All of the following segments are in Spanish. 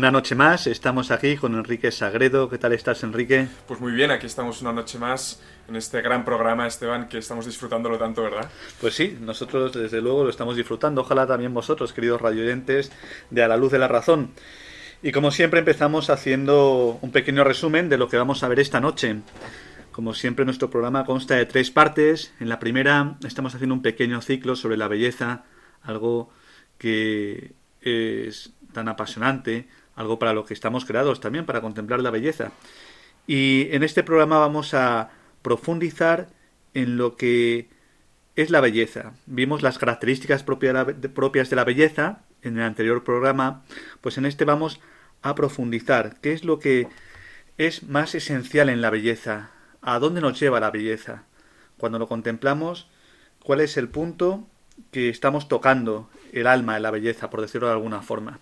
Una noche más, estamos aquí con Enrique Sagredo. ¿Qué tal estás, Enrique? Pues muy bien, aquí estamos una noche más en este gran programa, Esteban, que estamos disfrutándolo tanto, ¿verdad? Pues sí, nosotros desde luego lo estamos disfrutando. Ojalá también vosotros, queridos radioyentes de A la Luz de la Razón. Y como siempre empezamos haciendo un pequeño resumen de lo que vamos a ver esta noche. Como siempre nuestro programa consta de tres partes. En la primera estamos haciendo un pequeño ciclo sobre la belleza, algo que es tan apasionante, algo para lo que estamos creados también, para contemplar la belleza. Y en este programa vamos a profundizar en lo que es la belleza. Vimos las características propias de la belleza en el anterior programa, pues en este vamos a profundizar qué es lo que es más esencial en la belleza, a dónde nos lleva la belleza. Cuando lo contemplamos, cuál es el punto que estamos tocando el alma de la belleza, por decirlo de alguna forma.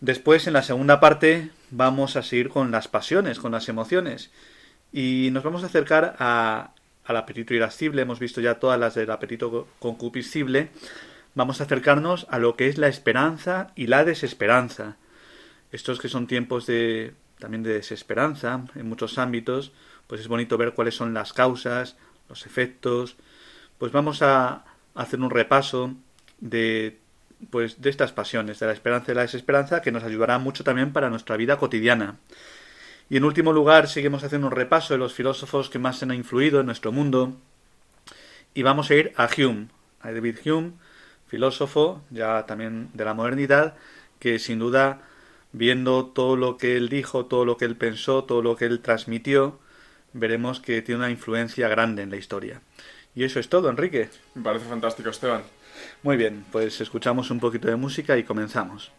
Después, en la segunda parte, vamos a seguir con las pasiones, con las emociones. Y nos vamos a acercar a, al apetito irascible. Hemos visto ya todas las del apetito concupiscible. Vamos a acercarnos a lo que es la esperanza y la desesperanza. Estos que son tiempos de también de desesperanza en muchos ámbitos, pues es bonito ver cuáles son las causas, los efectos. Pues vamos a hacer un repaso de pues de estas pasiones, de la esperanza y la desesperanza, que nos ayudará mucho también para nuestra vida cotidiana. Y en último lugar, seguimos haciendo un repaso de los filósofos que más han influido en nuestro mundo. Y vamos a ir a Hume, a David Hume, filósofo ya también de la modernidad, que sin duda, viendo todo lo que él dijo, todo lo que él pensó, todo lo que él transmitió, veremos que tiene una influencia grande en la historia. Y eso es todo, Enrique. Me parece fantástico, Esteban. Muy bien, pues escuchamos un poquito de música y comenzamos.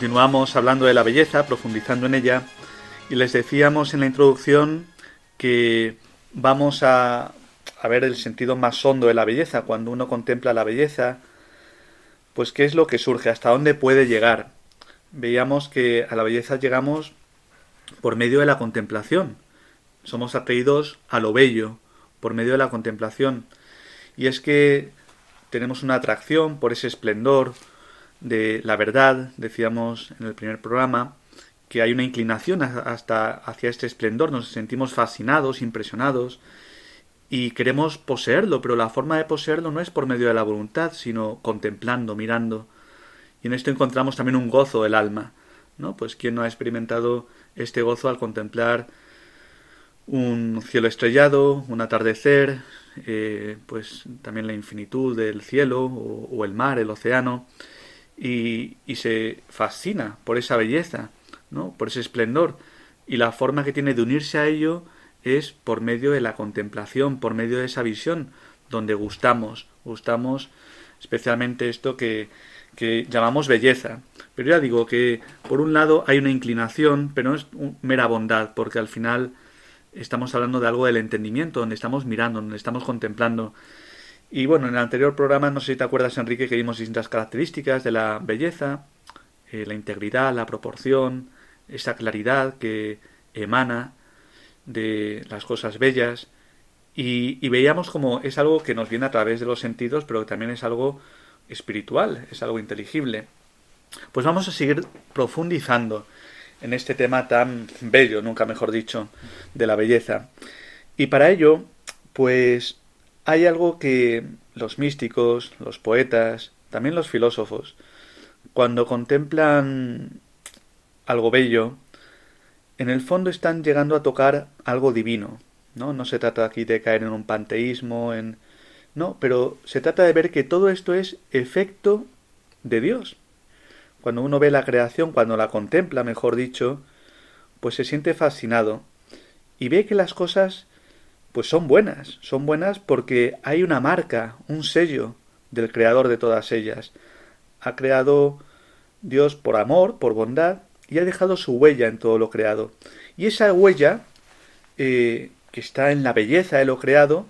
Continuamos hablando de la belleza, profundizando en ella, y les decíamos en la introducción que vamos a, ver el sentido más hondo de la belleza. Cuando uno contempla la belleza, pues qué es lo que surge, hasta dónde puede llegar. Veíamos que a la belleza llegamos por medio de la contemplación. Somos atraídos a lo bello por medio de la contemplación. Y es que tenemos una atracción por ese esplendor, de la verdad, decíamos en el primer programa, que hay una inclinación hasta hacia este esplendor, nos sentimos fascinados, impresionados y queremos poseerlo, pero la forma de poseerlo no es por medio de la voluntad, sino contemplando, mirando. Y en esto encontramos también un gozo del alma, ¿no? Pues quién no ha experimentado este gozo al contemplar un cielo estrellado, un atardecer, eh, pues también la infinitud del cielo o, el mar, el océano, y, y, se fascina por esa belleza, ¿no? por ese esplendor, y la forma que tiene de unirse a ello es por medio de la contemplación, por medio de esa visión, donde gustamos, gustamos especialmente esto que, que llamamos belleza. Pero ya digo que por un lado hay una inclinación, pero no es mera bondad, porque al final estamos hablando de algo del entendimiento, donde estamos mirando, donde estamos contemplando. Y bueno, en el anterior programa, no sé si te acuerdas, Enrique, que vimos distintas características de la belleza, eh, la integridad, la proporción, esa claridad que emana de las cosas bellas. Y, y veíamos como es algo que nos viene a través de los sentidos, pero que también es algo espiritual, es algo inteligible. Pues vamos a seguir profundizando en este tema tan bello, nunca mejor dicho, de la belleza. Y para ello, pues hay algo que los místicos, los poetas, también los filósofos, cuando contemplan algo bello, en el fondo están llegando a tocar algo divino, ¿no? No se trata aquí de caer en un panteísmo, en no, pero se trata de ver que todo esto es efecto de Dios. Cuando uno ve la creación, cuando la contempla, mejor dicho, pues se siente fascinado y ve que las cosas pues son buenas, son buenas porque hay una marca, un sello del creador de todas ellas. Ha creado Dios por amor, por bondad, y ha dejado su huella en todo lo creado. Y esa huella, eh, que está en la belleza de lo creado,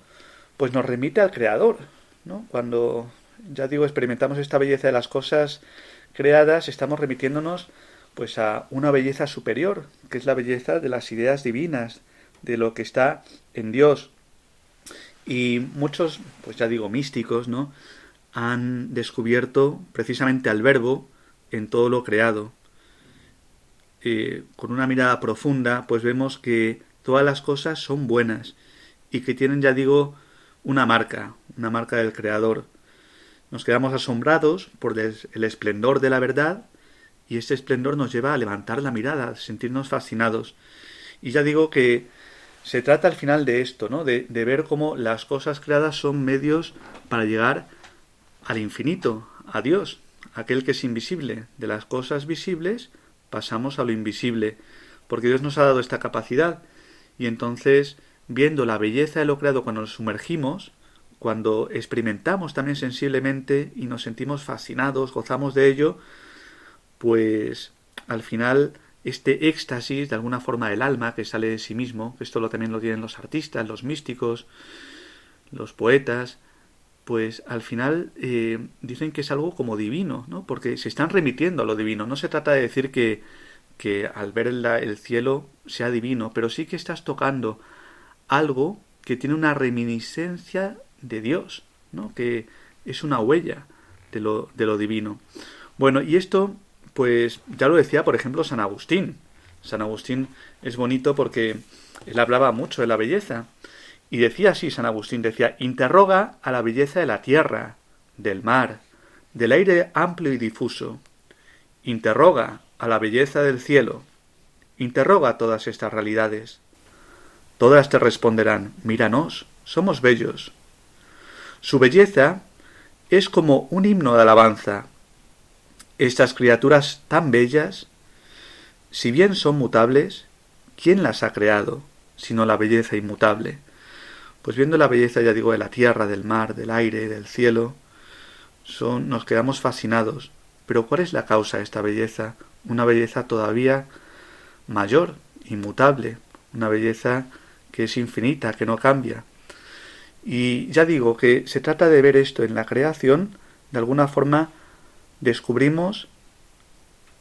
pues nos remite al creador, ¿no? Cuando, ya digo, experimentamos esta belleza de las cosas, creadas, estamos remitiéndonos pues a una belleza superior, que es la belleza de las ideas divinas, de lo que está en Dios. Y muchos, pues ya digo, místicos, ¿no? han descubierto precisamente al verbo en todo lo creado. Eh, con una mirada profunda, pues vemos que todas las cosas son buenas y que tienen, ya digo, una marca, una marca del Creador. Nos quedamos asombrados por el esplendor de la verdad y ese esplendor nos lleva a levantar la mirada, a sentirnos fascinados. Y ya digo que se trata al final de esto, ¿no? De, ver cómo las cosas creadas son medios para llegar al infinito, a Dios, aquel que es invisible. De las cosas visibles pasamos a lo invisible, porque Dios nos ha dado esta capacidad. Y entonces, viendo la belleza de lo creado cuando nos sumergimos, cuando experimentamos también sensiblemente y nos sentimos fascinados, gozamos de ello, pues al final este éxtasis de alguna forma del alma que sale de sí mismo, que esto lo, también lo tienen los artistas, los místicos, los poetas, pues al final eh, dicen que es algo como divino, ¿no? Porque se están remitiendo a lo divino. No se trata de decir que, que al ver el, el cielo sea divino, pero sí que estás tocando algo que tiene una reminiscencia de Dios, ¿no? que es una huella de lo, de lo divino. Bueno, y esto, pues ya lo decía, por ejemplo, San Agustín. San Agustín es bonito porque él hablaba mucho de la belleza. Y decía así San Agustín, decía, interroga a la belleza de la tierra, del mar, del aire amplio y difuso. Interroga a la belleza del cielo. Interroga todas estas realidades. Todas te responderán, míranos, somos bellos, su belleza es como un himno de alabanza. Estas criaturas tan bellas, si bien son mutables, ¿quién las ha creado, sino la belleza inmutable? Pues viendo la belleza, ya digo, de la tierra, del mar, del aire, del cielo, son, nos quedamos fascinados. Pero ¿cuál es la causa de esta belleza? Una belleza todavía mayor, inmutable, una belleza que es infinita, que no cambia. Y ya digo que se trata de ver esto en la creación, de alguna forma descubrimos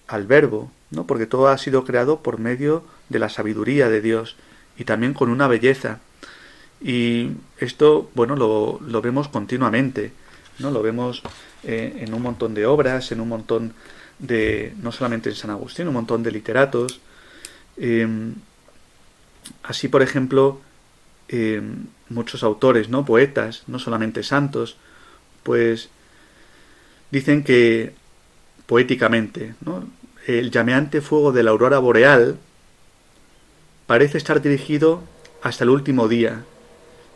al verbo, ¿no? Porque todo ha sido creado por medio de la sabiduría de Dios y también con una belleza. Y esto, bueno, lo, vemos continuamente, ¿no? Lo vemos eh, en un montón de obras, en un montón de, no solamente en San Agustín, un montón de literatos. Em, así, por ejemplo, eh, muchos autores, ¿no? Poetas, no solamente santos, pues dicen que poéticamente. El llameante fuego de la aurora boreal parece estar dirigido hasta el último día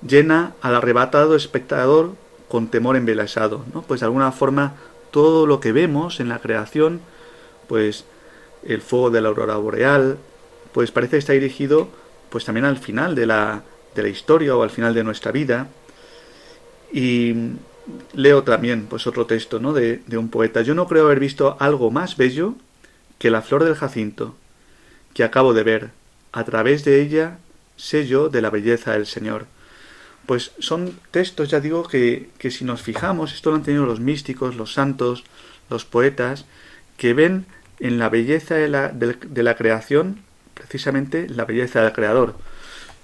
llena al arrebatado espectador con temor embelesado. Pues de alguna forma todo lo que vemos en la creación, pues el fuego de la aurora boreal, pues parece está dirigido pues también al final de la, de la historia o al final de nuestra vida. Y leo también pues otro texto ¿no? de, de un poeta. Yo no creo haber visto algo más bello que la flor del jacinto, que acabo de ver. A través de ella sé yo de la belleza del Señor. Pues son textos, ya digo, que, que si nos fijamos, esto lo han tenido los místicos, los santos, los poetas, que ven en la belleza de la, de, la creación precisamente la belleza del creador.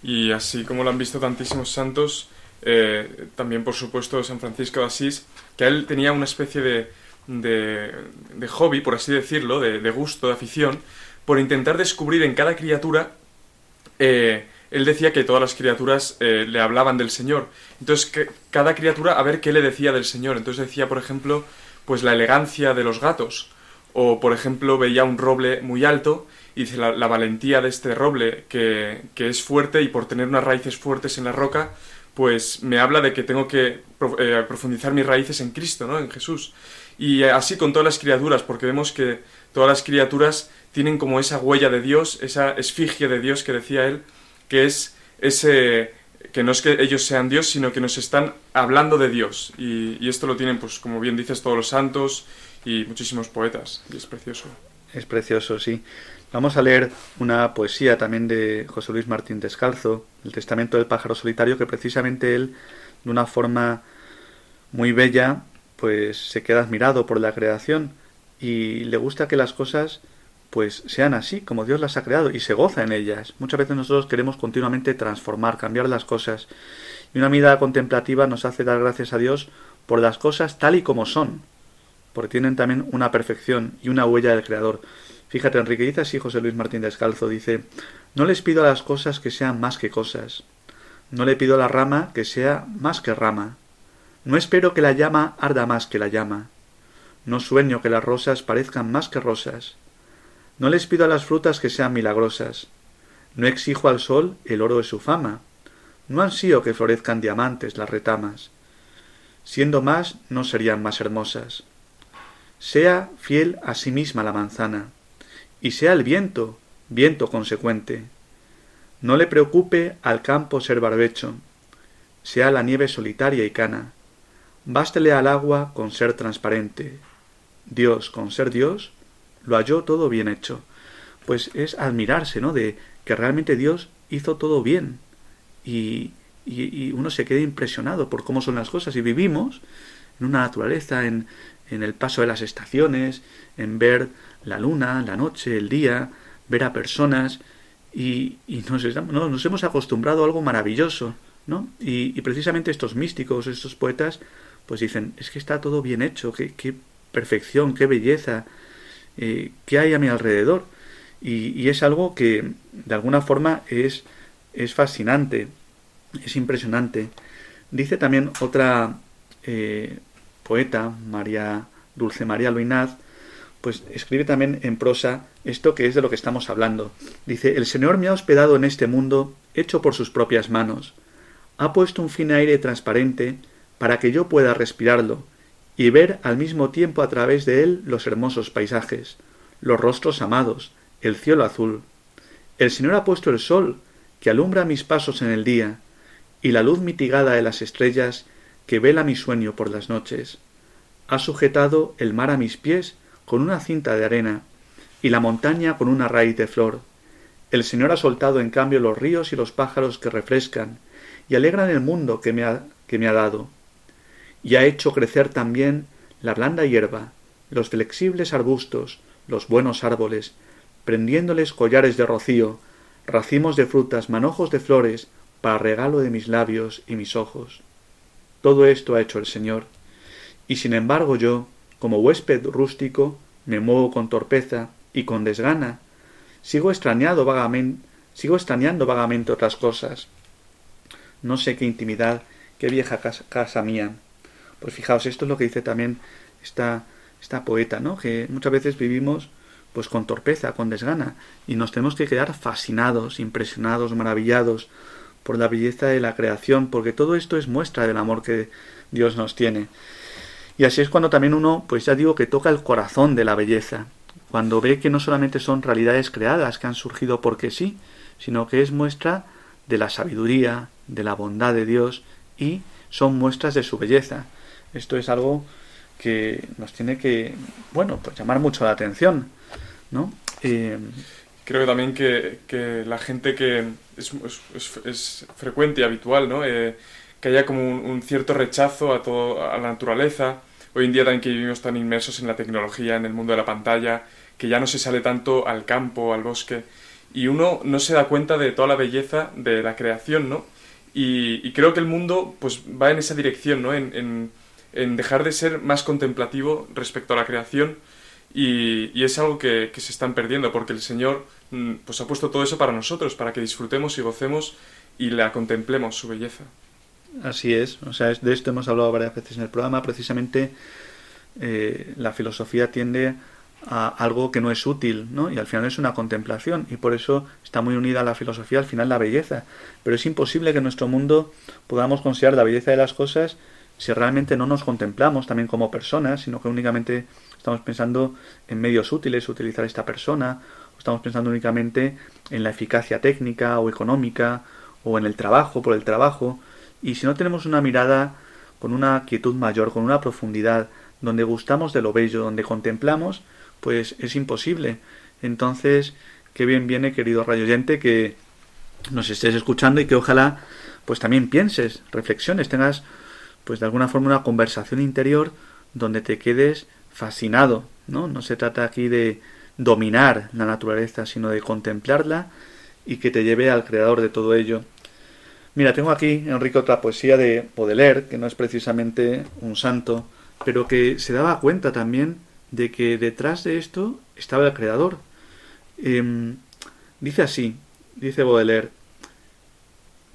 Y así como lo han visto tantísimos santos, eh, también por supuesto San Francisco de Asís, que él tenía una especie de, de, hobby, por así decirlo, de, gusto, de afición, por intentar descubrir en cada criatura, eh, él decía que todas las criaturas eh, le hablaban del Señor. Entonces, cada criatura a ver qué le decía del Señor. Entonces decía, por ejemplo, pues la elegancia de los gatos. O, por ejemplo, veía un roble muy alto y dice la, la valentía de este roble que, que, es fuerte y por tener unas raíces fuertes en la roca, pues me habla de que tengo que eh, profundizar mis raíces en Cristo, ¿no? En Jesús. Y así con todas las criaturas, porque vemos que todas las criaturas tienen como esa huella de Dios, esa esfigie de Dios que decía él, que es ese que no es que ellos sean Dios, sino que nos están hablando de Dios. Y, y, esto lo tienen, pues como bien dices, todos los santos y muchísimos poetas. Y es precioso. Es precioso, sí. Vamos a leer una poesía también de José Luis Martín Descalzo, El Testamento del Pájaro Solitario, que precisamente él, de una forma muy bella, pues se queda admirado por la creación y le gusta que las cosas pues sean así como Dios las ha creado y se goza en ellas. Muchas veces nosotros queremos continuamente transformar, cambiar las cosas. Y una mirada contemplativa nos hace dar gracias a Dios por las cosas tal y como son, porque tienen también una perfección y una huella del Creador. Fíjate, Enrique dice así José Luis Martín Descalzo, dice, no les pido a las cosas que sean más que cosas, no le pido a la rama que sea más que rama, no espero que la llama arda más que la llama, no sueño que las rosas parezcan más que rosas, no les pido a las frutas que sean milagrosas, no exijo al sol el oro de su fama, no ansío que florezcan diamantes las retamas, siendo más no serían más hermosas. Sea fiel a sí misma la manzana, y sea el viento, viento consecuente. No le preocupe al campo ser barbecho, sea la nieve solitaria y cana. Bástele al agua con ser transparente. Dios, con ser Dios, lo halló todo bien hecho. Pues es admirarse, ¿no? De que realmente Dios hizo todo bien. Y, y, y uno se queda impresionado por cómo son las cosas. Y vivimos en una naturaleza, en, en el paso de las estaciones, en ver la luna, la noche, el día, ver a personas y, y nos, no, nos, hemos acostumbrado a algo maravilloso, ¿no? Y, precisamente estos místicos, estos poetas, pues dicen, es que está todo bien hecho, qué, perfección, qué belleza, eh, qué hay a mi alrededor. Y, y, es algo que de alguna forma es, es fascinante, es impresionante. Dice también otra eh, poeta, María Dulce María Luinaz, pues escribe también en prosa esto que es de lo que estamos hablando. Dice, el Señor me ha hospedado en este mundo hecho por sus propias manos. Ha puesto un fin aire transparente para que yo pueda respirarlo y ver al mismo tiempo a través de él los hermosos paisajes, los rostros amados, el cielo azul. El Señor ha puesto el sol, que alumbra mis pasos en el día, y la luz mitigada de las estrellas, que vela mi sueño por las noches. Ha sujetado el mar a mis pies con una cinta de arena, y la montaña con una raíz de flor. El Señor ha soltado en cambio los ríos y los pájaros que refrescan, y alegran el mundo que me ha, que me ha dado. Y ha hecho crecer también la blanda hierba, los flexibles arbustos, los buenos árboles, prendiéndoles collares de rocío, racimos de frutas, manojos de flores, para regalo de mis labios y mis ojos. Todo esto ha hecho el Señor. Y sin embargo yo, como huésped rústico, me muevo con torpeza y con desgana. Sigo extrañado vagamente, sigo extrañando vagamente otras cosas. No sé qué intimidad, qué vieja casa, mía. Pues fijaos, esto es lo que dice también esta, esta poeta, ¿no? Que muchas veces vivimos pues con torpeza, con desgana, y nos tenemos que quedar fascinados, impresionados, maravillados por la belleza de la creación, porque todo esto es muestra del amor que Dios nos tiene. Y así es cuando también uno, pues ya digo que toca el corazón de la belleza, cuando ve que no solamente son realidades creadas que han surgido porque sí, sino que es muestra de la sabiduría, de la bondad de Dios y son muestras de su belleza. Esto es algo que nos tiene que, bueno, pues llamar mucho la atención, ¿no? Eh, Creo también que, la gente que es, es, frecuente y habitual, ¿no? Eh, que haya como un, cierto rechazo a, todo, a la naturaleza. Hoy en día también que vivimos tan inmersos en la tecnología, en el mundo de la pantalla, que ya no se sale tanto al campo, al bosque, y uno no se da cuenta de toda la belleza de la creación, ¿no? Y, creo que el mundo pues va en esa dirección, ¿no? En, dejar de ser más contemplativo respecto a la creación y, es algo que, que, se están perdiendo porque el Señor mm, pues ha puesto todo eso para nosotros, para que disfrutemos y gocemos y la contemplemos su belleza. Así es, o sea, de esto hemos hablado varias veces en el programa, precisamente eh, la filosofía tiende a algo que no es útil, ¿no? Y al final es una contemplación y por eso está muy unida a la filosofía al final la belleza. Pero es imposible que en nuestro mundo podamos considerar la belleza de las cosas si realmente no nos contemplamos también como personas, sino que únicamente estamos pensando en medios útiles, utilizar esta persona, o estamos pensando únicamente en la eficacia técnica o económica, o en el trabajo, por el trabajo, y si no tenemos una mirada con una quietud mayor, con una profundidad, donde gustamos de lo bello, donde contemplamos, pues es imposible. Entonces, qué bien viene, querido rayoyente, que nos estés escuchando y que ojalá pues también pienses, reflexiones, tengas pues de alguna forma una conversación interior donde te quedes fascinado, ¿no? No se trata aquí de dominar la naturaleza, sino de contemplarla y que te lleve al creador de todo ello. Mira, tengo aquí, Enrique, otra poesía de Baudelaire, que no es precisamente un santo, pero que se daba cuenta también de que detrás de esto estaba el creador. Em, dice así, dice Baudelaire,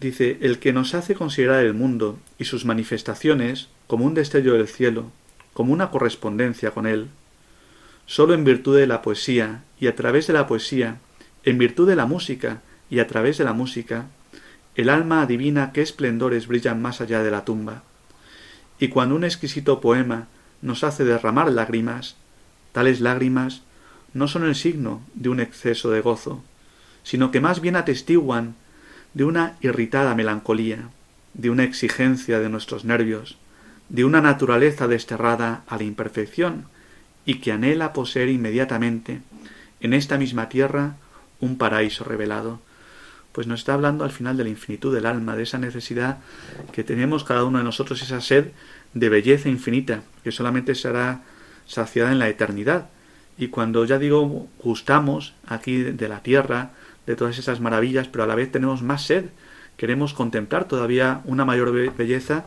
dice, el que nos hace considerar el mundo y sus manifestaciones como un destello del cielo, como una correspondencia con él, sólo en virtud de la poesía y a través de la poesía, en virtud de la música y a través de la música, el alma adivina qué esplendores brillan más allá de la tumba. Y cuando un exquisito poema nos hace derramar lágrimas, Tales lágrimas no son el signo de un exceso de gozo, sino que más bien atestiguan de una irritada melancolía, de una exigencia de nuestros nervios, de una naturaleza desterrada a la imperfección y que anhela poseer inmediatamente en esta misma tierra un paraíso revelado. Pues nos está hablando al final de la infinitud del alma, de esa necesidad que tenemos cada uno de nosotros, esa sed de belleza infinita, que solamente será saciada en la eternidad. Y cuando ya digo gustamos aquí de la tierra, de todas esas maravillas, pero a la vez tenemos más sed, queremos contemplar todavía una mayor belleza,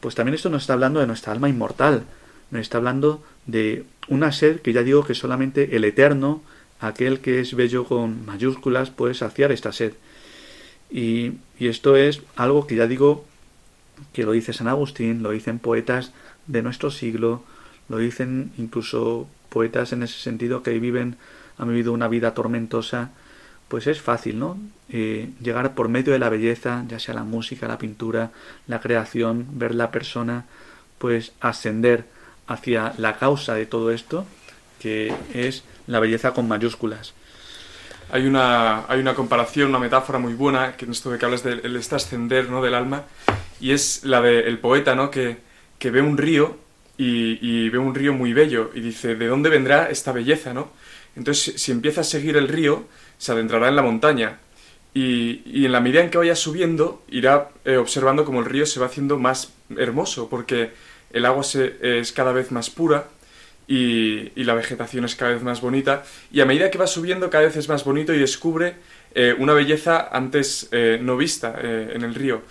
pues también esto nos está hablando de nuestra alma inmortal, nos está hablando de una sed que ya digo que solamente el eterno, aquel que es bello con mayúsculas, puede saciar esta sed. Y, esto es algo que ya digo que lo dice San Agustín, lo dicen poetas de nuestro siglo, lo dicen incluso poetas en ese sentido que viven, han vivido una vida tormentosa, pues es fácil, ¿no? Eh, llegar por medio de la belleza, ya sea la música, la pintura, la creación, ver la persona, pues ascender hacia la causa de todo esto, que es la belleza con mayúsculas. Hay una, hay una comparación, una metáfora muy buena, que en esto de que hablas del este ascender ¿no? del alma, y es la del poeta, ¿no? Que, que ve un río y, ve un río muy bello y dice, ¿de dónde vendrá esta belleza, no? Entonces, si empieza a seguir el río, se adentrará en la montaña y, en la medida en que vaya subiendo, irá eh, observando cómo el río se va haciendo más hermoso, porque el agua se, es cada vez más pura y, la vegetación es cada vez más bonita, y a medida que va subiendo cada vez es más bonito y descubre eh, una belleza antes eh, no vista en el río.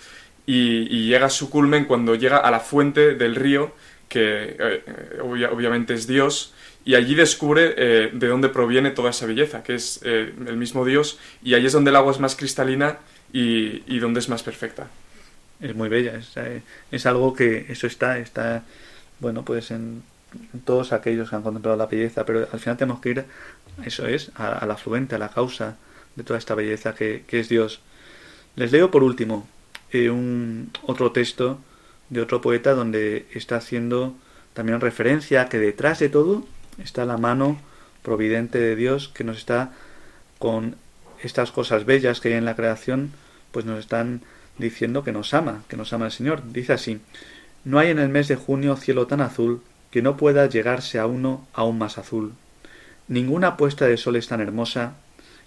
Y, llega a su culmen cuando llega a la fuente del río que eh, obviamente es Dios, y allí descubre eh, de dónde proviene toda esa belleza, que es eh, el mismo Dios, y allí es donde el agua es más cristalina y, y donde es más perfecta. Es muy bella, es, es, algo que eso está, está, bueno, pues en todos aquellos que han contemplado la belleza, pero al final tenemos que ir, eso es, a, la fluente, a la causa de toda esta belleza que, que es Dios. Les leo por último eh, un otro texto de otro poeta donde está haciendo también referencia a que detrás de todo está la mano providente de Dios que nos está con estas cosas bellas que hay en la creación, pues nos están diciendo que nos ama, que nos ama el Señor. Dice así, no hay en el mes de junio cielo tan azul que no pueda llegarse a uno aún más azul. Ninguna puesta de sol es tan hermosa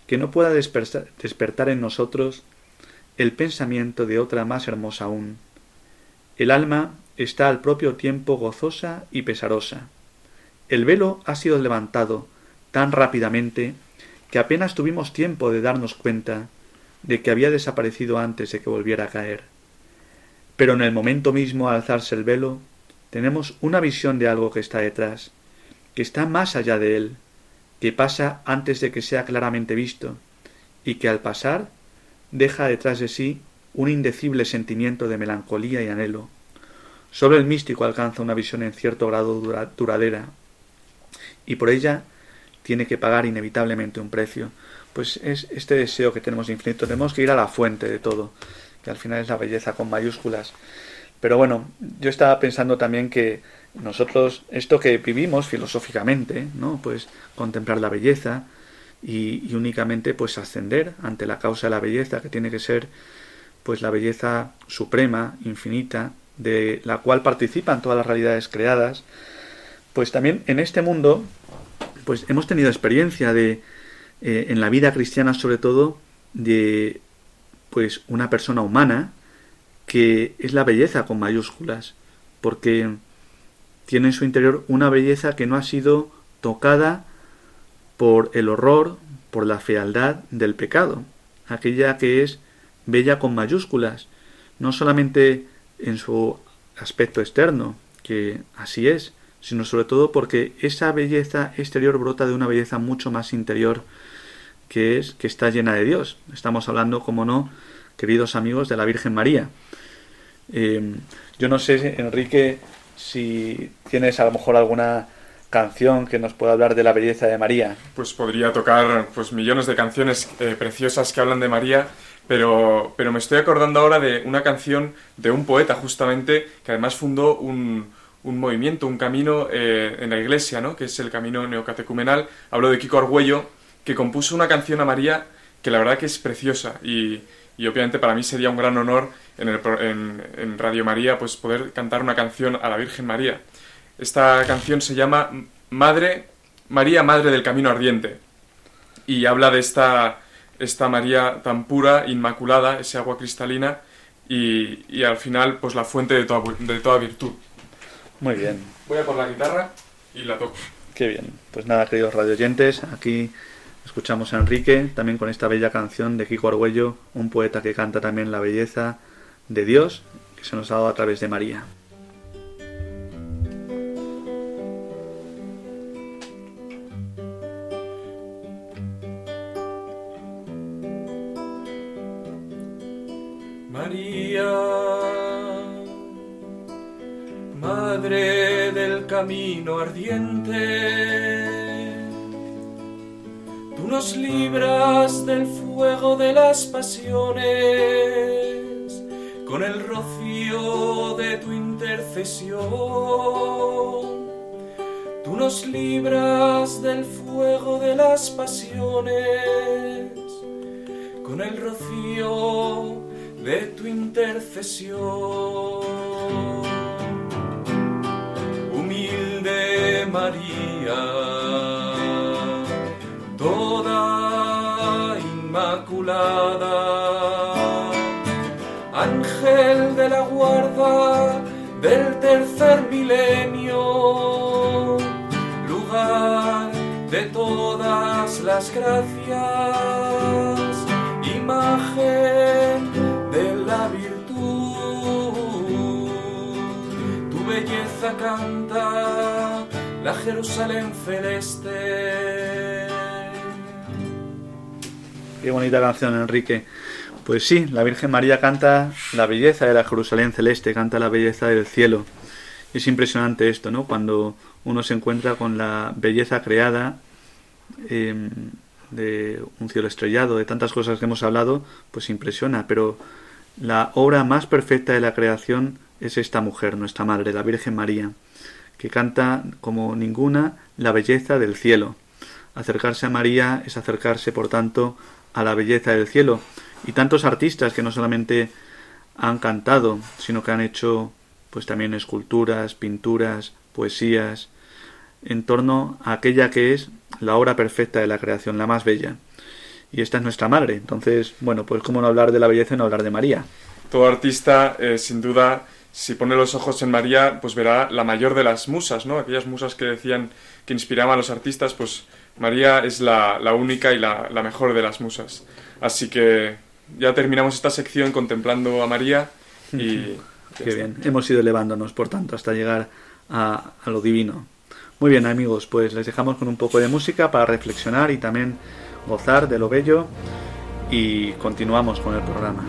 que no pueda despertar en nosotros el pensamiento de otra más hermosa aún. El alma está al propio tiempo gozosa y pesarosa. El velo ha sido levantado tan rápidamente que apenas tuvimos tiempo de darnos cuenta de que había desaparecido antes de que volviera a caer. Pero en el momento mismo al alzarse el velo, tenemos una visión de algo que está detrás, que está más allá de él, que pasa antes de que sea claramente visto, y que al pasar deja detrás de sí un indecible sentimiento de melancolía y anhelo. Sólo el místico alcanza una visión en cierto grado duradera, y por ella tiene que pagar inevitablemente un precio. Pues es este deseo que tenemos infinito. Tenemos que ir a la fuente de todo, que al final es la belleza con mayúsculas. Pero bueno, yo estaba pensando también que nosotros, esto que vivimos filosóficamente, ¿no? Pues contemplar la belleza y, únicamente pues ascender ante la causa de la belleza, que tiene que ser pues la belleza suprema, infinita, de la cual participan todas las realidades creadas, pues también en este mundo pues hemos tenido experiencia de eh, en la vida cristiana sobre todo de pues una persona humana que es la belleza con mayúsculas porque tiene en su interior una belleza que no ha sido tocada por el horror, por la fealdad del pecado, aquella que es bella con mayúsculas, no solamente en su aspecto externo, que así es, sino sobre todo porque esa belleza exterior brota de una belleza mucho más interior que es que está llena de Dios. Estamos hablando, como no, queridos amigos, de la Virgen María. Eh, yo no sé, Enrique, si tienes a lo mejor alguna canción que nos pueda hablar de la belleza de María. Pues podría tocar pues millones de canciones eh, preciosas que hablan de María, pero, pero me estoy acordando ahora de una canción de un poeta justamente que además fundó un, un movimiento, un camino eh, en la iglesia, ¿no? que es el camino neocatecumenal. Hablo de Kiko Argüello, que compuso una canción a María que la verdad que es preciosa y, y obviamente para mí sería un gran honor en, el, en, en, Radio María pues poder cantar una canción a la Virgen María. Esta canción se llama Madre, María, Madre del Camino Ardiente y habla de esta, esta María tan pura, inmaculada, ese agua cristalina y, y al final pues la fuente de toda, de toda virtud. Muy bien. Voy a por la guitarra y la toco. Qué bien. Pues nada, queridos radioyentes, aquí escuchamos a Enrique, también con esta bella canción de Kiko Argüello, un poeta que canta también la belleza de Dios que se nos ha dado a través de María. camino ardiente. Nos libras del fuego de las pasiones con el rocío de tu intercesión. Tú nos libras del fuego de las pasiones con el rocío de tu intercesión. María, toda inmaculada, ángel de la guarda del tercer milenio, lugar de todas las gracias, imagen de la virtud, tu belleza canta la Jerusalén celeste. Qué bonita canción, Enrique. Pues sí, la Virgen María canta la belleza de la Jerusalén celeste, canta la belleza del cielo. Es impresionante esto, ¿no? Cuando uno se encuentra con la belleza creada, eh, de un cielo estrellado, de tantas cosas que hemos hablado, pues impresiona, pero la obra más perfecta de la creación es esta mujer, nuestra Madre, la Virgen María, que canta como ninguna la belleza del cielo. Acercarse a María es acercarse, por tanto, a la belleza del cielo. Y tantos artistas que no solamente han cantado, sino que han hecho pues también esculturas, pinturas, poesías, en torno a aquella que es la obra perfecta de la creación, la más bella. Y esta es nuestra madre. Entonces, bueno, pues cómo no hablar de la belleza y no hablar de María. Todo artista, eh, sin duda, si pone los ojos en María, pues verá la mayor de las musas, ¿no? Aquellas musas que decían que inspiraban a los artistas, pues María es la, única y la, mejor de las musas. Así que ya terminamos esta sección contemplando a María y... Qué bien, hemos ido elevándonos, por tanto, hasta llegar a, a lo divino. Muy bien amigos, pues les dejamos con un poco de música para reflexionar y también gozar de lo bello y continuamos con el programa.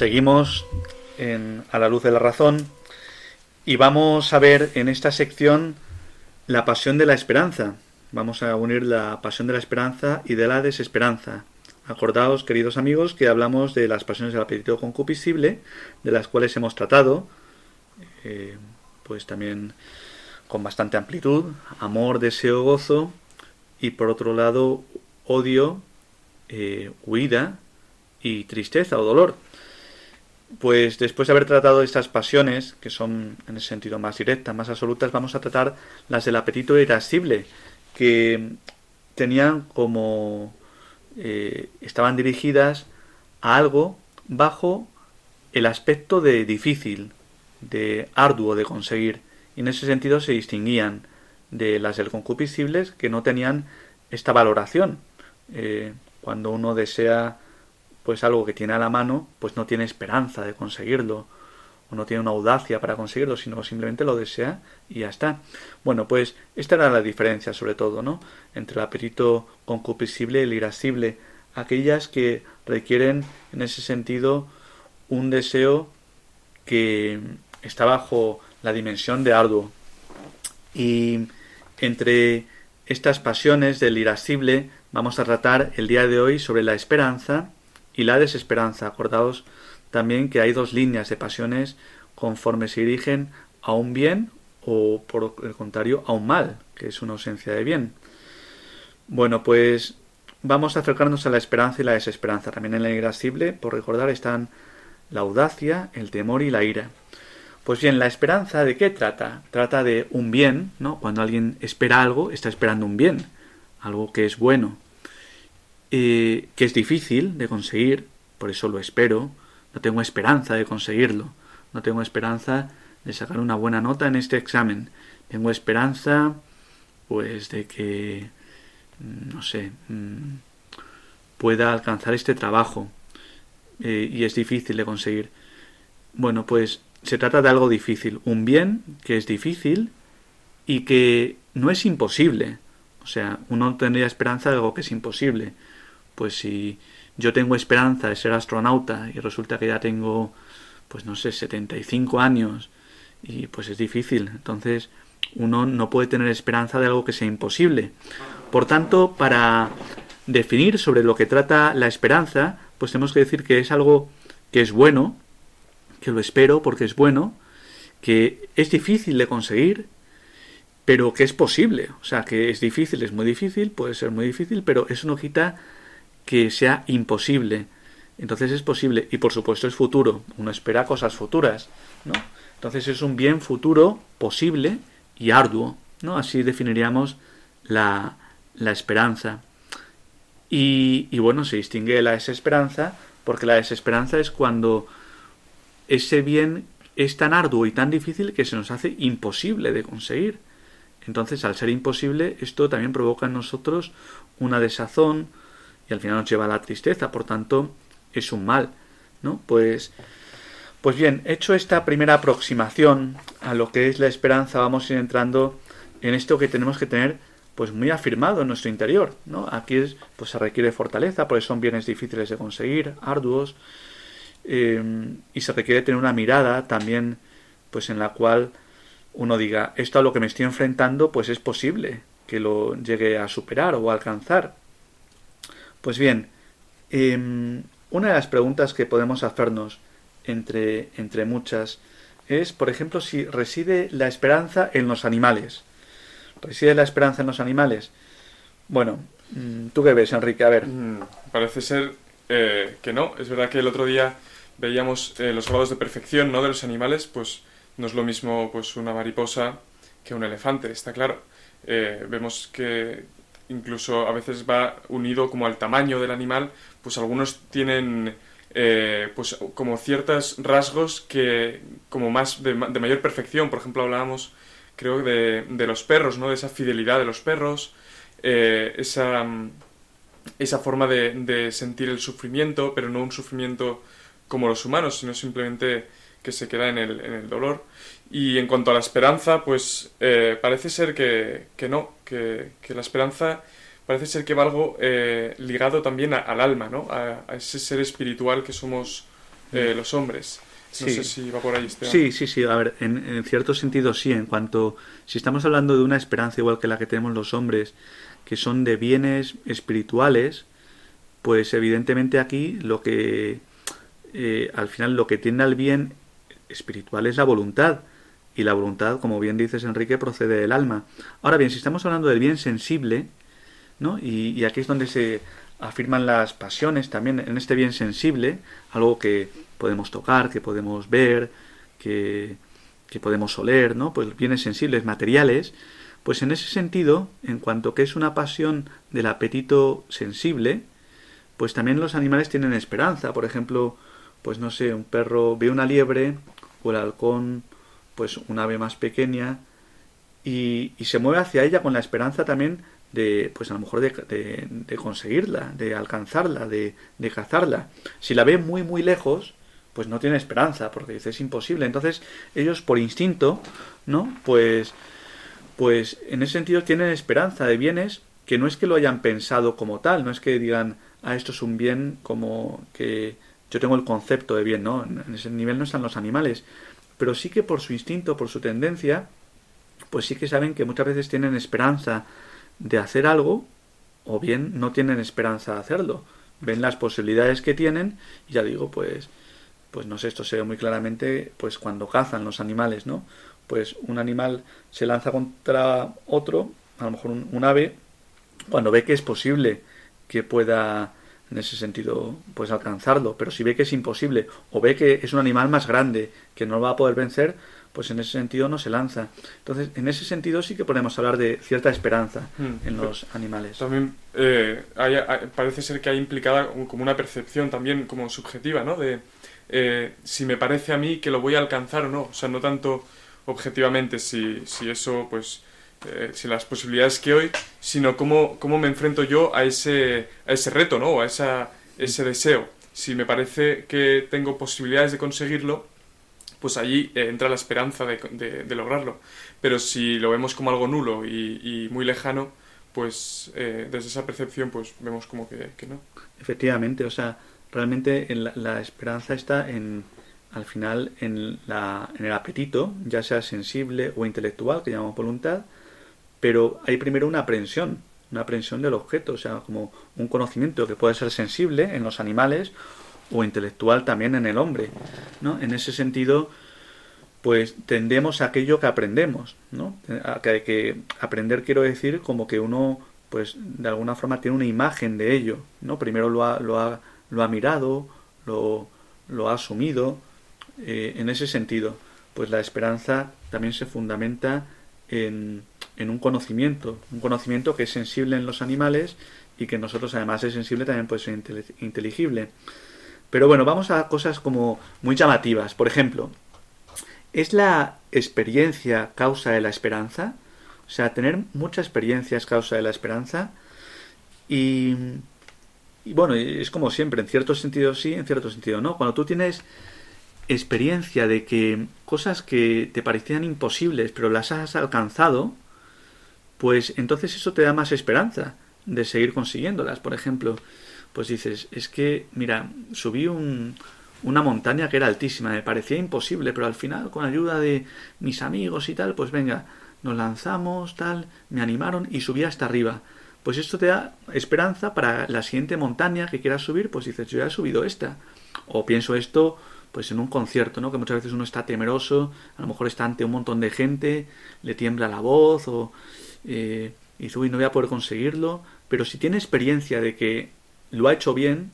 Seguimos en, a la luz de la razón y vamos a ver en esta sección la pasión de la esperanza. Vamos a unir la pasión de la esperanza y de la desesperanza. Acordaos, queridos amigos, que hablamos de las pasiones del apetito concupiscible, de las cuales hemos tratado, eh, pues también con bastante amplitud, amor, deseo, gozo, y por otro lado, odio, eh, huida y tristeza o dolor. Pues después de haber tratado estas pasiones, que son en ese sentido más directas, más absolutas, vamos a tratar las del apetito irascible, que tenían como... Eh, estaban dirigidas a algo bajo el aspecto de difícil, de arduo de conseguir, y en ese sentido se distinguían de las del concupiscibles que no tenían esta valoración. Eh, cuando uno desea pues algo que tiene a la mano, pues no tiene esperanza de conseguirlo, o no tiene una audacia para conseguirlo, sino simplemente lo desea y ya está. Bueno, pues esta era la diferencia, sobre todo, ¿no? Entre el apetito concupiscible y el irascible, aquellas que requieren, en ese sentido, un deseo que está bajo la dimensión de arduo. Y entre estas pasiones del irascible vamos a tratar el día de hoy sobre la esperanza y la desesperanza. Acordaos también que hay dos líneas de pasiones conforme se dirigen a un bien o por el contrario a un mal, que es una ausencia de bien. Bueno, pues vamos a acercarnos a la esperanza y la desesperanza. También en la irascible, por recordar, están la audacia, el temor y la ira. Pues bien, la esperanza de qué trata? Trata de un bien, ¿no? Cuando alguien espera algo, está esperando un bien, algo que es bueno, eh, que es difícil de conseguir, por eso lo espero, no tengo esperanza de conseguirlo, no tengo esperanza de sacar una buena nota en este examen, tengo esperanza pues de que mm, no sé mm, pueda alcanzar este trabajo eh, y es difícil de conseguir. Bueno pues se trata de algo difícil. Un bien que es difícil y que no es imposible. O sea uno tendría esperanza de algo que es imposible pues si yo tengo esperanza de ser astronauta y resulta que ya tengo pues no sé 75 años y pues es difícil entonces uno no puede tener esperanza de algo que sea imposible. Por tanto, para definir sobre lo que trata la esperanza, pues tenemos que decir que es algo que es bueno, que lo espero porque es bueno, que es difícil de conseguir, pero que es posible. O sea, que es difícil, es muy difícil, puede ser muy difícil, pero eso no quita que sea imposible. Entonces es posible y por supuesto es futuro. Uno espera cosas futuras, ¿no? Entonces es un bien futuro posible y arduo, ¿no? Así definiríamos la, la esperanza. Y, y, bueno, se distingue la desesperanza, porque la desesperanza es cuando ese bien es tan arduo y tan difícil que se nos hace imposible de conseguir. Entonces, al ser imposible, esto también provoca en nosotros una desazón y al final nos lleva a la tristeza, por tanto, es un mal, ¿no? Pues pues bien, hecho esta primera aproximación a lo que es la esperanza, vamos a ir entrando en esto que tenemos que tener pues muy afirmado en nuestro interior, ¿no? Aquí es, pues se requiere fortaleza, porque son bienes difíciles de conseguir, arduos, eh, y se requiere tener una mirada también, pues en la cual uno diga, esto a lo que me estoy enfrentando, pues es posible que lo llegue a superar o a alcanzar. Pues bien, eh, una de las preguntas que podemos hacernos entre, entre muchas, es, por ejemplo, si reside la esperanza en los animales. ¿Reside la esperanza en los animales? Bueno, mm, ¿tú qué ves, Enrique? A ver. Mm, parece ser eh, que no. Es verdad que el otro día veíamos eh, los grados de perfección ¿no? de los animales, pues no es lo mismo pues una mariposa que un elefante, está claro. Eh, vemos que incluso a veces va unido como al tamaño del animal, pues algunos tienen eh, pues como ciertos rasgos que como más de, mayor perfección. Por ejemplo hablábamos creo de, de, los perros no de esa fidelidad de los perros eh, esa esa forma de, de, sentir el sufrimiento pero no un sufrimiento como los humanos sino simplemente que se queda en el, en el dolor y en cuanto a la esperanza pues eh, parece ser que, que no que, que la esperanza parece ser que va algo eh, ligado también al alma, ¿no? A, ese ser espiritual que somos eh, mm. los hombres. No sé si va por ahí este Sí, sí, sí. A ver, en, cierto sentido sí. En cuanto, si estamos hablando de una esperanza igual que la que tenemos los hombres, que son de bienes espirituales, pues evidentemente aquí lo que, eh, al final, lo que tiende al bien espiritual es la voluntad. Y la voluntad, como bien dices Enrique, procede del alma. Ahora bien, si estamos hablando del bien sensible, ¿no? Y, aquí es donde se afirman las pasiones también en este bien sensible, algo que podemos tocar, que podemos ver, que, que podemos oler, ¿no? Pues bienes sensibles, materiales, pues en ese sentido, en cuanto que es una pasión del apetito sensible, pues también los animales tienen esperanza. Por ejemplo, pues no sé, un perro ve una liebre o el halcón, pues un ave más pequeña y, se mueve hacia ella con la esperanza también de pues a lo mejor de, de, conseguirla, de alcanzarla, de, de, cazarla. Si la ve muy muy lejos, pues no tiene esperanza, porque dice es imposible. Entonces, ellos por instinto, ¿no? Pues pues en ese sentido tienen esperanza de bienes que no es que lo hayan pensado como tal, no es que digan, ah, esto es un bien como que yo tengo el concepto de bien, ¿no? En ese nivel no están los animales, pero sí que por su instinto, por su tendencia, pues sí que saben que muchas veces tienen esperanza de hacer algo o bien no tienen esperanza de hacerlo. Ven las posibilidades que tienen y ya digo, pues pues no sé, esto se ve muy claramente pues cuando cazan los animales, ¿no? Pues un animal se lanza contra otro, a lo mejor un, ave, cuando ve que es posible que pueda en ese sentido pues alcanzarlo, pero si ve que es imposible o ve que es un animal más grande que no lo va a poder vencer, pues en ese sentido no se lanza. Entonces, en ese sentido sí que podemos hablar de cierta esperanza Mm. en los animales. También eh, hay- hay- parece ser que hay implicada como una percepción también como subjetiva, ¿no? De eh, si me parece a mí que lo voy a alcanzar o no. O sea, no tanto objetivamente si, si eso, pues, eh, si las posibilidades que hoy, sino cómo, cómo me enfrento yo a ese, a ese reto, ¿no? O a esa, ese deseo. Si me parece que tengo posibilidades de conseguirlo, pues allí eh, entra la esperanza de, de- de lograrlo. Pero si lo vemos como algo nulo y, y muy lejano, pues eh, desde esa percepción pues vemos como que, que no. Efectivamente, o sea, realmente en la, la esperanza está en, al final, en, la, en el apetito, ya sea sensible o intelectual, que llamamos voluntad, pero hay primero una aprehensión, una aprehensión del objeto, o sea, como un conocimiento que puede ser sensible en los animales o intelectual también en el hombre, ¿no? En ese sentido, pues tendemos aquello que aprendemos, ¿no? A que, que aprender quiero decir como que uno, pues de alguna forma tiene una imagen de ello, ¿no? Primero lo ha, lo ha, lo ha mirado, lo, lo ha asumido, eh, en ese sentido, pues la esperanza también se fundamenta en, un conocimiento, un conocimiento que es sensible en los animales y que en nosotros además es sensible también puede ser inteligible. Pero bueno, vamos a cosas como muy llamativas. Por ejemplo, ¿es la experiencia causa de la esperanza? O sea, tener mucha experiencia es causa de la esperanza. Y, y bueno, es como siempre, en cierto sentido sí, en cierto sentido no. Cuando tú tienes experiencia de que cosas que te parecían imposibles, pero las has alcanzado, pues entonces eso te da más esperanza de seguir consiguiéndolas. Por ejemplo, pues dices, es que, mira, subí un, una montaña que era altísima, me parecía imposible, pero al final, con ayuda de mis amigos y tal, pues venga, nos lanzamos, tal, me animaron y subí hasta arriba. Pues esto te da esperanza para la siguiente montaña que quieras subir, pues dices, yo ya he subido esta. O pienso esto, pues en un concierto, ¿no? Que muchas veces uno está temeroso, a lo mejor está ante un montón de gente, le tiembla la voz, o eh, y dice, uy, no voy a poder conseguirlo. Pero si tiene experiencia de que lo ha hecho bien,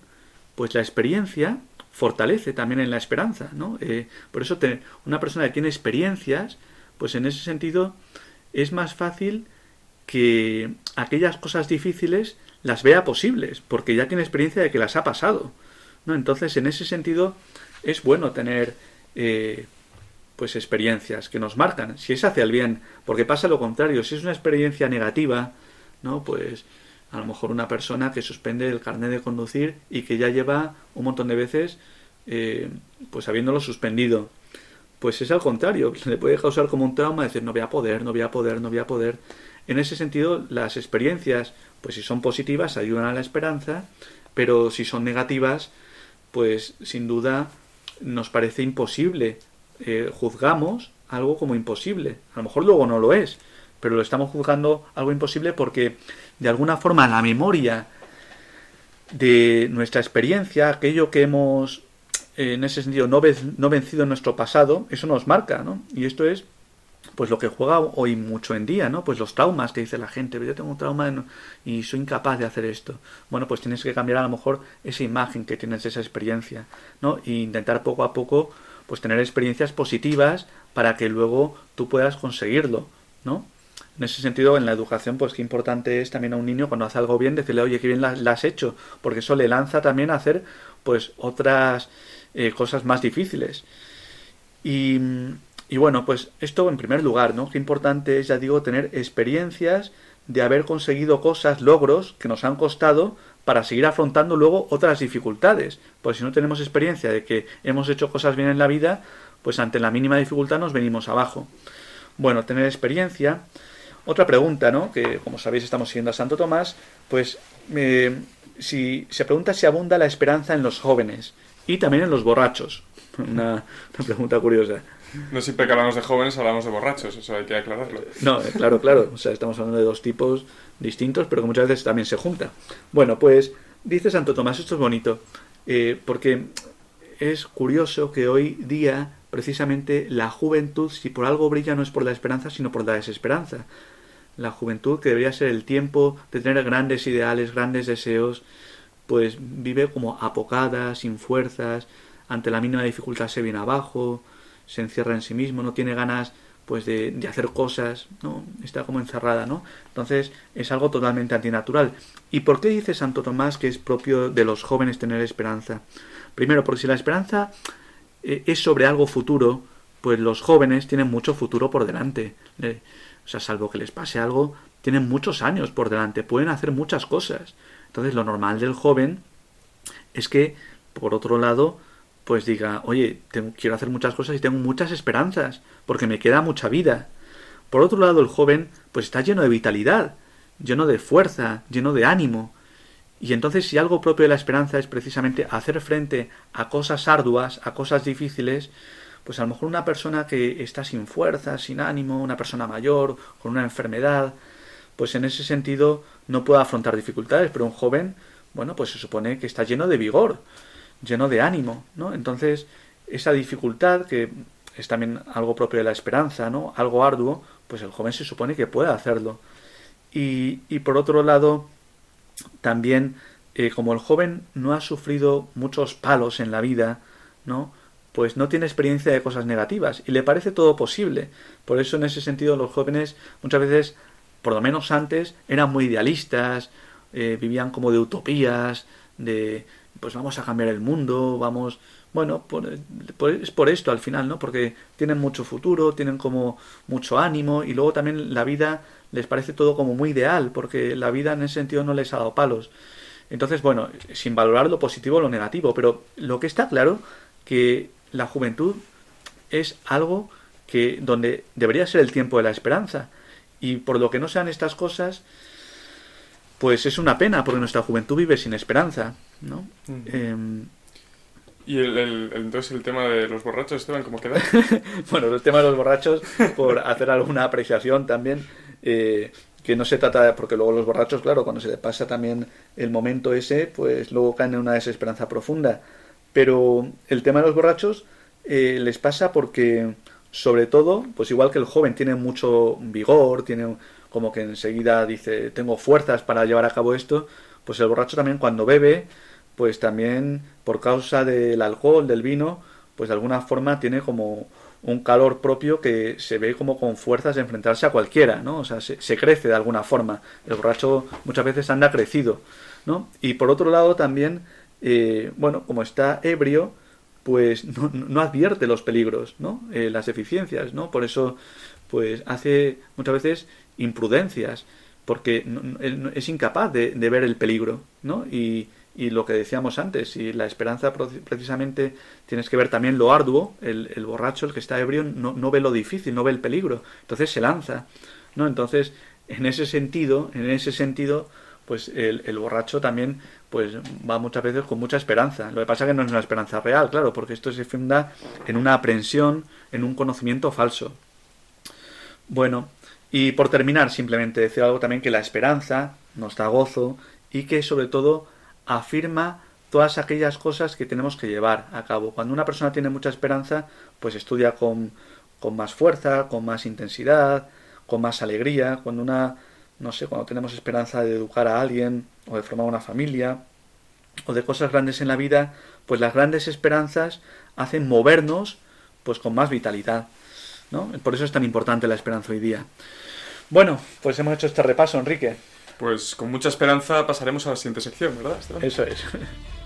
pues la experiencia fortalece también en la esperanza, ¿no? Eh, por eso te- una persona que tiene experiencias, pues en ese sentido es más fácil que aquellas cosas difíciles las vea posibles, porque ya tiene experiencia de que las ha pasado, ¿no? Entonces, en ese sentido, es bueno tener eh, pues experiencias que nos marcan, si es hacia el bien, porque pasa lo contrario, si es una experiencia negativa, ¿no? Pues a lo mejor una persona que suspende el carnet de conducir y que ya lleva un montón de veces eh, pues habiéndolo suspendido pues es al contrario, le puede causar como un trauma decir no voy a poder, no voy a poder, no voy a poder. En ese sentido, las experiencias, pues si son positivas, ayudan a la esperanza, pero si son negativas, pues sin duda nos parece imposible. Eh, juzgamos algo como imposible. A lo mejor luego no lo es, pero lo estamos juzgando algo imposible porque de alguna forma la memoria de nuestra experiencia, aquello que hemos eh, en ese sentido no, no vencido en nuestro pasado, eso nos marca, ¿no? Y esto es pues lo que juega hoy mucho en día, ¿no? Pues los traumas que dice la gente, yo tengo un trauma y soy incapaz de hacer esto. Bueno, pues tienes que cambiar a lo mejor esa imagen que tienes de esa experiencia, ¿no? E intentar poco a poco pues tener experiencias positivas para que luego tú puedas conseguirlo, ¿no? En ese sentido, en la educación, pues qué importante es también a un niño cuando hace algo bien decirle, oye, qué bien la, has hecho, porque eso le lanza también a hacer, pues, otras eh, cosas más difíciles. Y, y bueno, pues esto en primer lugar, ¿no? Qué importante es, ya digo, tener experiencias de haber conseguido cosas, logros que nos han costado para seguir afrontando luego otras dificultades. Pues si no tenemos experiencia de que hemos hecho cosas bien en la vida, pues ante la mínima dificultad nos venimos abajo. Bueno, tener experiencia. Otra pregunta, ¿no? Que como sabéis estamos siguiendo a Santo Tomás, pues eh, si se pregunta si abunda la esperanza en los jóvenes y también en los borrachos. Una, una pregunta curiosa. No siempre que hablamos de jóvenes hablamos de borrachos, eso hay que aclararlo. No, eh, claro, claro. O sea, estamos hablando de dos tipos distintos, pero que muchas veces también se junta. Bueno, pues dice Santo Tomás, esto es bonito, eh, porque es curioso que hoy día, precisamente, la juventud, si por algo brilla, no es por la esperanza, sino por la desesperanza. La juventud, que debería ser el tiempo de tener grandes ideales, grandes deseos, pues vive como apocada, sin fuerzas, ante la mínima dificultad se viene abajo, se encierra en sí mismo, no tiene ganas pues de, de, hacer cosas, ¿no? Está como encerrada, ¿no? Entonces es algo totalmente antinatural. ¿Y por qué dice Santo Tomás que es propio de los jóvenes tener esperanza? Primero, porque si la esperanza eh, es sobre algo futuro, pues los jóvenes tienen mucho futuro por delante. Eh, o sea, salvo que les pase algo, tienen muchos años por delante, pueden hacer muchas cosas. Entonces lo normal del joven es que, por otro lado, pues diga, oye, tengo, quiero hacer muchas cosas y tengo muchas esperanzas, porque me queda mucha vida. Por otro lado, el joven, pues está lleno de vitalidad, lleno de fuerza, lleno de ánimo. Y entonces, si algo propio de la esperanza es precisamente hacer frente a cosas arduas, a cosas difíciles, pues a lo mejor una persona que está sin fuerza, sin ánimo, una persona mayor, con una enfermedad, pues en ese sentido no puede afrontar dificultades, pero un joven, bueno, pues se supone que está lleno de vigor, lleno de ánimo, ¿no? Entonces, esa dificultad, que es también algo propio de la esperanza, ¿no? Algo arduo, pues el joven se supone que puede hacerlo. Y, y por otro lado, también, eh, como el joven no ha sufrido muchos palos en la vida, ¿no? Pues no tiene experiencia de cosas negativas y le parece todo posible. Por eso, en ese sentido, los jóvenes muchas veces, por lo menos antes, eran muy idealistas, eh, vivían como de utopías, de pues vamos a cambiar el mundo, vamos, bueno, es por esto al final, ¿no? Porque tienen mucho futuro, tienen como mucho ánimo y luego también la vida les parece todo como muy ideal, porque la vida en ese sentido no les ha dado palos. Entonces, bueno, sin valorar lo positivo o lo negativo, pero lo que está claro que la juventud es algo que donde debería ser el tiempo de la esperanza y por lo que no sean estas cosas pues es una pena porque nuestra juventud vive sin esperanza ¿no? Em, ¿Y el, entonces el tema de los borrachos, Esteban, cómo queda? bueno, el tema de los borrachos, por hacer alguna apreciación también, eh, que no se trata, porque luego los borrachos, claro, cuando se les pasa también el momento ese, pues luego caen en una desesperanza profunda. Pero el tema de los borrachos eh, les pasa porque, sobre todo, pues igual que el joven tiene mucho vigor, tiene como que enseguida dice, tengo fuerzas para llevar a cabo esto, pues el borracho también cuando bebe, pues también por causa del alcohol, del vino, pues de alguna forma tiene como un calor propio que se ve como con fuerzas de enfrentarse a cualquiera, ¿no? O sea, se, crece de alguna forma. El borracho muchas veces anda crecido, ¿no? Y por otro lado también, eh, bueno, como está ebrio, pues no, advierte los peligros, ¿no? Eh, las deficiencias, ¿no? Por eso, pues hace muchas veces imprudencias porque es incapaz de, ver el peligro, ¿no? Y, lo que decíamos antes, si la esperanza precisamente tienes que ver también lo arduo, el, borracho, el que está ebrio, no, ve lo difícil, no ve el peligro, entonces se lanza, ¿no? Entonces, en ese sentido, en ese sentido, pues el, el, borracho también pues va muchas veces con mucha esperanza. Lo que pasa es que no es una esperanza real, claro, porque esto se funda en una aprensión, en un conocimiento falso. Bueno, y por terminar, simplemente decir algo también que la esperanza nos da gozo y que sobre todo afirma todas aquellas cosas que tenemos que llevar a cabo. Cuando una persona tiene mucha esperanza, pues estudia con, con más fuerza, con más intensidad, con más alegría. Cuando una, no sé, cuando tenemos esperanza de educar a alguien o de formar una familia o de cosas grandes en la vida, pues las grandes esperanzas hacen movernos pues con más vitalidad. ¿No? Por eso es tan importante la esperanza hoy día. Bueno, pues hemos hecho este repaso, Enrique. Pues con mucha esperanza pasaremos a la siguiente sección, ¿verdad? Eso es.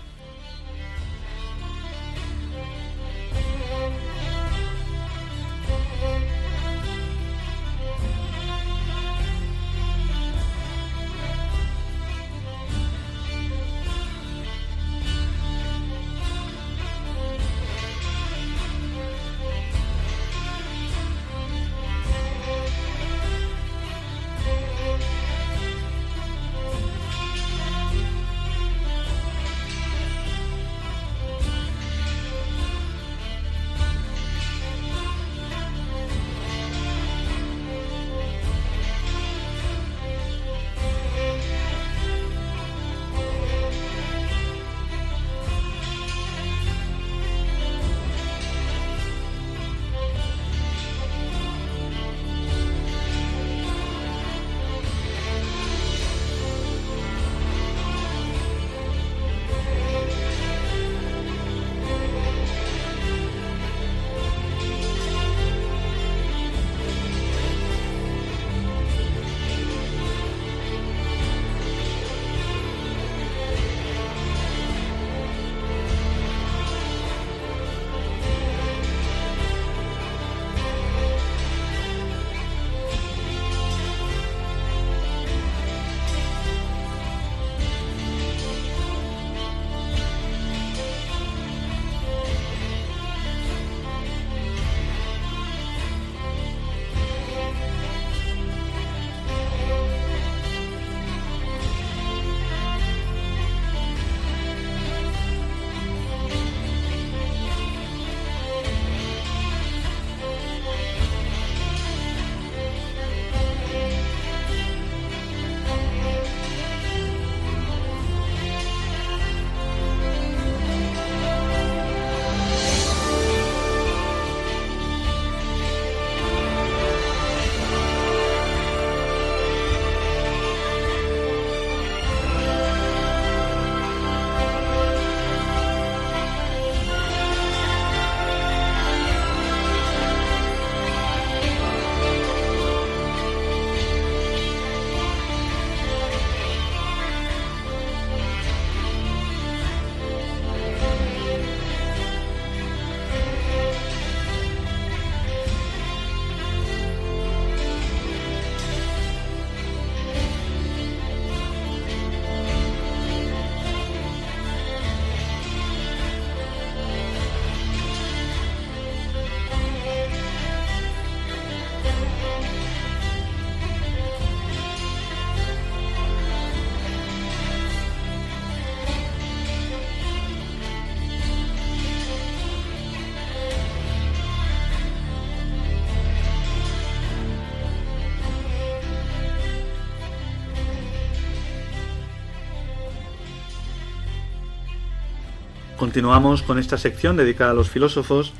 Continuamos con esta sección dedicada a los filósofos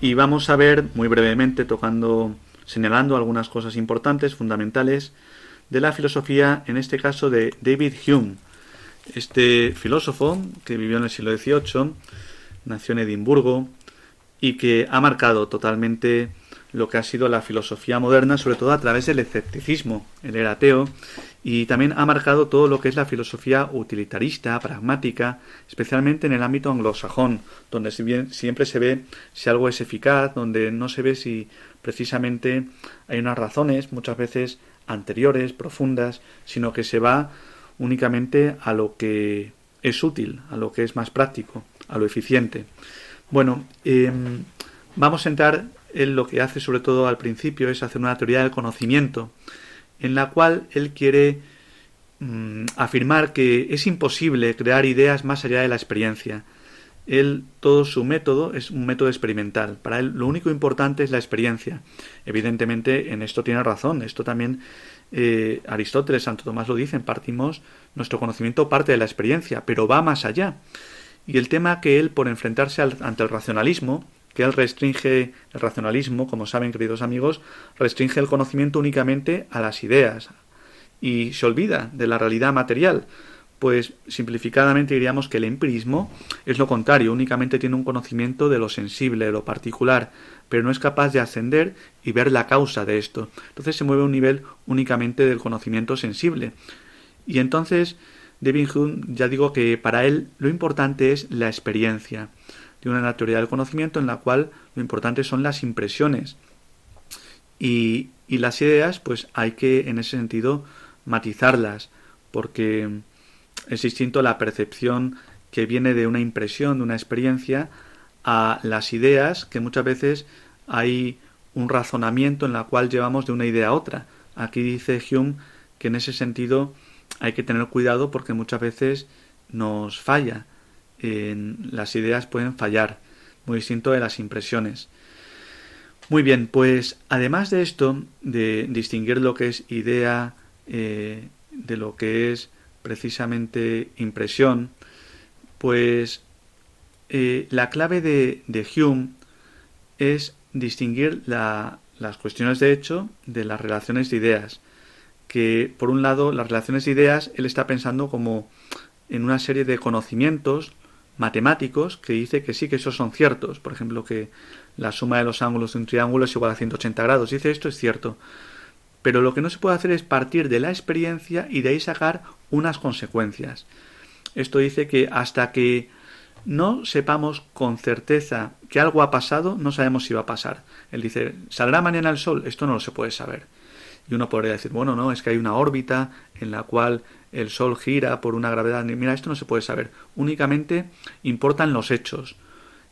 y vamos a ver muy brevemente, tocando, señalando algunas cosas importantes, fundamentales de la filosofía, en este caso de David Hume. Este filósofo que vivió en el siglo XVIII, nació en Edimburgo y que ha marcado totalmente lo que ha sido la filosofía moderna, sobre todo a través del escepticismo. Él era ateo y también ha marcado todo lo que es la filosofía utilitarista, pragmática, especialmente en el ámbito anglosajón, donde siempre se ve si algo es eficaz, donde no se ve si precisamente hay unas razones, muchas veces anteriores, profundas, sino que se va únicamente a lo que es útil, a lo que es más práctico, a lo eficiente. Bueno, em, vamos a entrar en lo que hace sobre todo al principio, es hacer una teoría del conocimiento, en la cual él quiere mm, afirmar que es imposible crear ideas más allá de la experiencia. Él, todo su método es un método experimental. Para él lo único importante es la experiencia. Evidentemente en esto tiene razón. Esto también eh, Aristóteles, Santo Tomás lo dicen. Partimos, nuestro conocimiento parte de la experiencia, pero va más allá. Y el tema que él, por enfrentarse ante el racionalismo, que restringe el racionalismo, como saben, queridos amigos, restringe el conocimiento únicamente a las ideas y se olvida de la realidad material. Pues simplificadamente diríamos que el empirismo es lo contrario, únicamente tiene un conocimiento de lo sensible, de lo particular, pero no es capaz de ascender y ver la causa de esto. Entonces se mueve a un nivel únicamente del conocimiento sensible. Y entonces David Hume ya digo que para él lo importante es la experiencia de una teoría del conocimiento en la cual lo importante son las impresiones. Y, y las ideas, pues hay que en ese sentido matizarlas, porque es distinto la percepción que viene de una impresión, de una experiencia, a las ideas que muchas veces hay un razonamiento en la cual llevamos de una idea a otra. Aquí dice Hume que en ese sentido hay que tener cuidado porque muchas veces nos falla las ideas pueden fallar, muy distinto de las impresiones. Muy bien, pues además de esto, de distinguir lo que es idea eh, de lo que es precisamente impresión, pues eh, la clave de, Hume es distinguir la, las cuestiones de hecho de las relaciones de ideas. Que por un lado, las relaciones de ideas, él está pensando como en una serie de conocimientos matemáticos que dice que sí que esos son ciertos. Por ejemplo, que la suma de los ángulos de un triángulo es igual a 180 grados. Dice esto es cierto. Pero lo que no se puede hacer es partir de la experiencia y de ahí sacar unas consecuencias. Esto dice que hasta que no sepamos con certeza que algo ha pasado, no sabemos si va a pasar. Él dice, ¿saldrá mañana el sol? Esto no lo se puede saber. Y uno podría decir, bueno, no, es que hay una órbita en la cual el Sol gira por una gravedad. Mira, esto no se puede saber. Únicamente importan los hechos.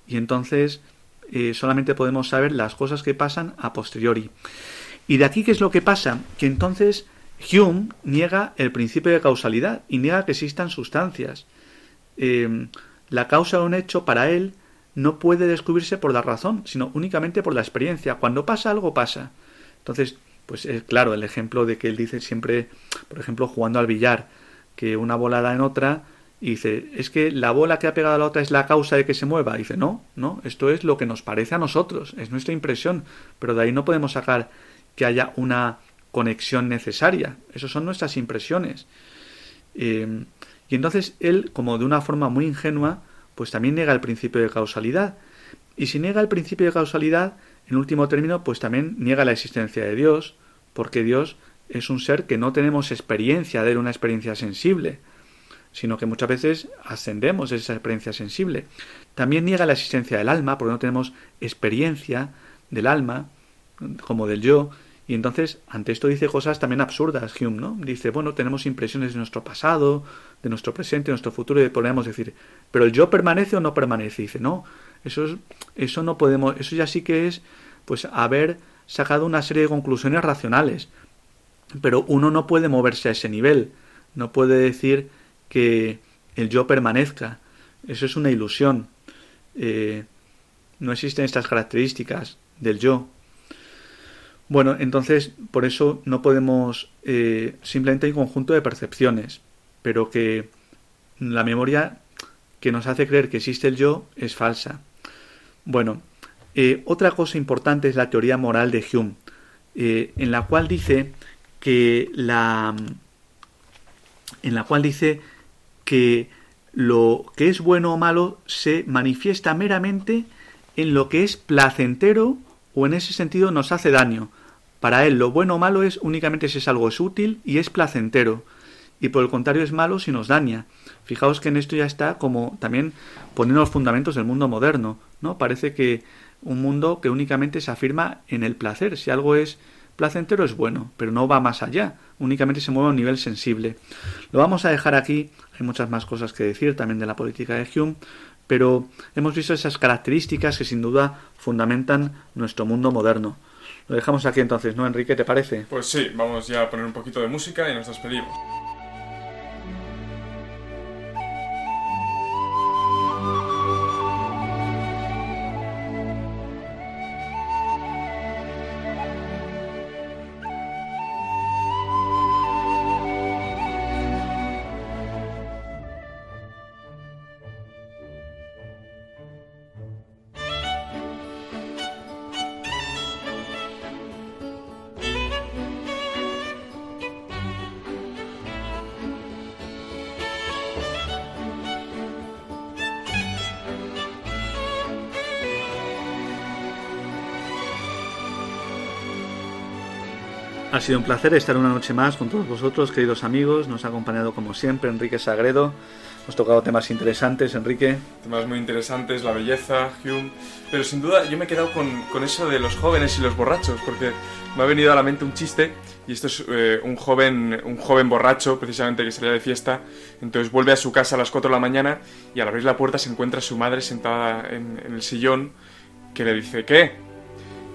Y entonces eh, solamente podemos saber las cosas que pasan a posteriori. Y de aquí, ¿qué es lo que pasa? Que entonces Hume niega el principio de causalidad y niega que existan sustancias. Em, la causa de un hecho para él no puede descubrirse por la razón, sino únicamente por la experiencia. Cuando pasa algo, pasa. Entonces, pues es claro, el ejemplo de que él dice siempre, por ejemplo, jugando al billar, que una bola da en otra, y dice, es que la bola que ha pegado a la otra es la causa de que se mueva. Dice, no, no, esto es lo que nos parece a nosotros, es nuestra impresión, pero de ahí no podemos sacar que haya una conexión necesaria. Esas son nuestras impresiones. Eh, y entonces él, como de una forma muy ingenua, pues también niega el principio de causalidad. Y si niega el principio de causalidad, en último término, pues también niega la existencia de Dios, porque Dios es un ser que no tenemos experiencia de una experiencia sensible, sino que muchas veces ascendemos esa experiencia sensible. También niega la existencia del alma, porque no tenemos experiencia del alma, como del yo, y entonces ante esto dice cosas también absurdas Hume, ¿no? Dice, bueno, tenemos impresiones de nuestro pasado, de nuestro presente, de nuestro futuro, y podríamos decir, pero el yo permanece o no permanece. dice, no, eso, eso no podemos, eso ya sí que es, pues, haber sacado una serie de conclusiones racionales. Pero uno no puede moverse a ese nivel. No puede decir que el yo permanezca. Eso es una ilusión. Eh, no existen estas características del yo. Bueno, entonces por eso no podemos eh, simplemente hay un conjunto de percepciones, pero que la memoria que nos hace creer que existe el yo es falsa. Bueno, eh, otra cosa importante es la teoría moral de Hume, eh, en la cual dice que la en la cual dice que lo que es bueno o malo se manifiesta meramente en lo que es placentero o en ese sentido nos hace daño. Para él lo bueno o malo es únicamente si es algo es útil y es placentero y por el contrario es malo si nos daña. Fijaos que en esto ya está como también poniendo los fundamentos del mundo moderno, ¿no? Parece que un mundo que únicamente se afirma en el placer. Si algo es placentero es bueno, pero no va más allá, únicamente se mueve a un nivel sensible. Lo vamos a dejar aquí, hay muchas más cosas que decir también de la política de Hume, pero hemos visto esas características que sin duda fundamentan nuestro mundo moderno. Lo dejamos aquí entonces, ¿no, Enrique? ¿Te parece? Pues sí, vamos ya a poner un poquito de música y nos despedimos. Sido un placer estar una noche más con todos vosotros, queridos amigos. Nos ha acompañado como siempre Enrique Sagredo. Hemos tocado temas interesantes, Enrique. Temas muy interesantes, la belleza, Hume. Pero sin duda yo me he quedado con, con eso de los jóvenes y los borrachos, porque me ha venido a la mente un chiste, y esto es eh, un, joven, un joven borracho, precisamente, que salía de fiesta, entonces vuelve a su casa a las 4 de la mañana, y al abrir la puerta se encuentra su madre sentada en, en el sillón, que le dice, ¿qué?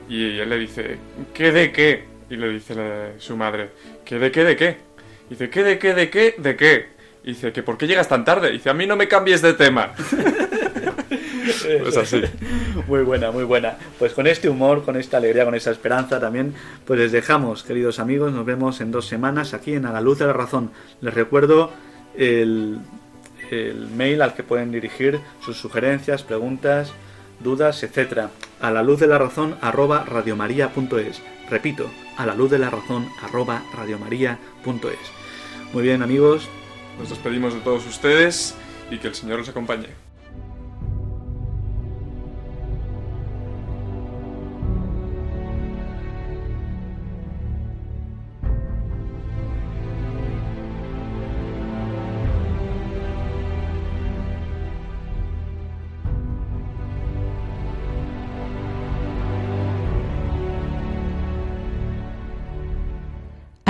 Y él le dice, ¿qué de qué? Y le dice la- su madre, ¿qué de qué de qué? dice, ¿qué de qué de qué de qué? Y dice, ¿que por qué llegas tan tarde? dice, a mí no me cambies de tema. pues así. Muy buena, muy buena. Pues con este humor, con esta alegría, con esta esperanza también, pues les dejamos, queridos amigos. Nos vemos en dos semanas aquí en A la Luz de la Razón. Les recuerdo el, el mail al que pueden dirigir sus sugerencias, preguntas, dudas, etcétera. A la luz de la razón arroba radiomaria.es. Repito, a la luz de la razón arroba radiomaria.es. Muy bien, amigos. Nos despedimos de todos ustedes y que el Señor los acompañe.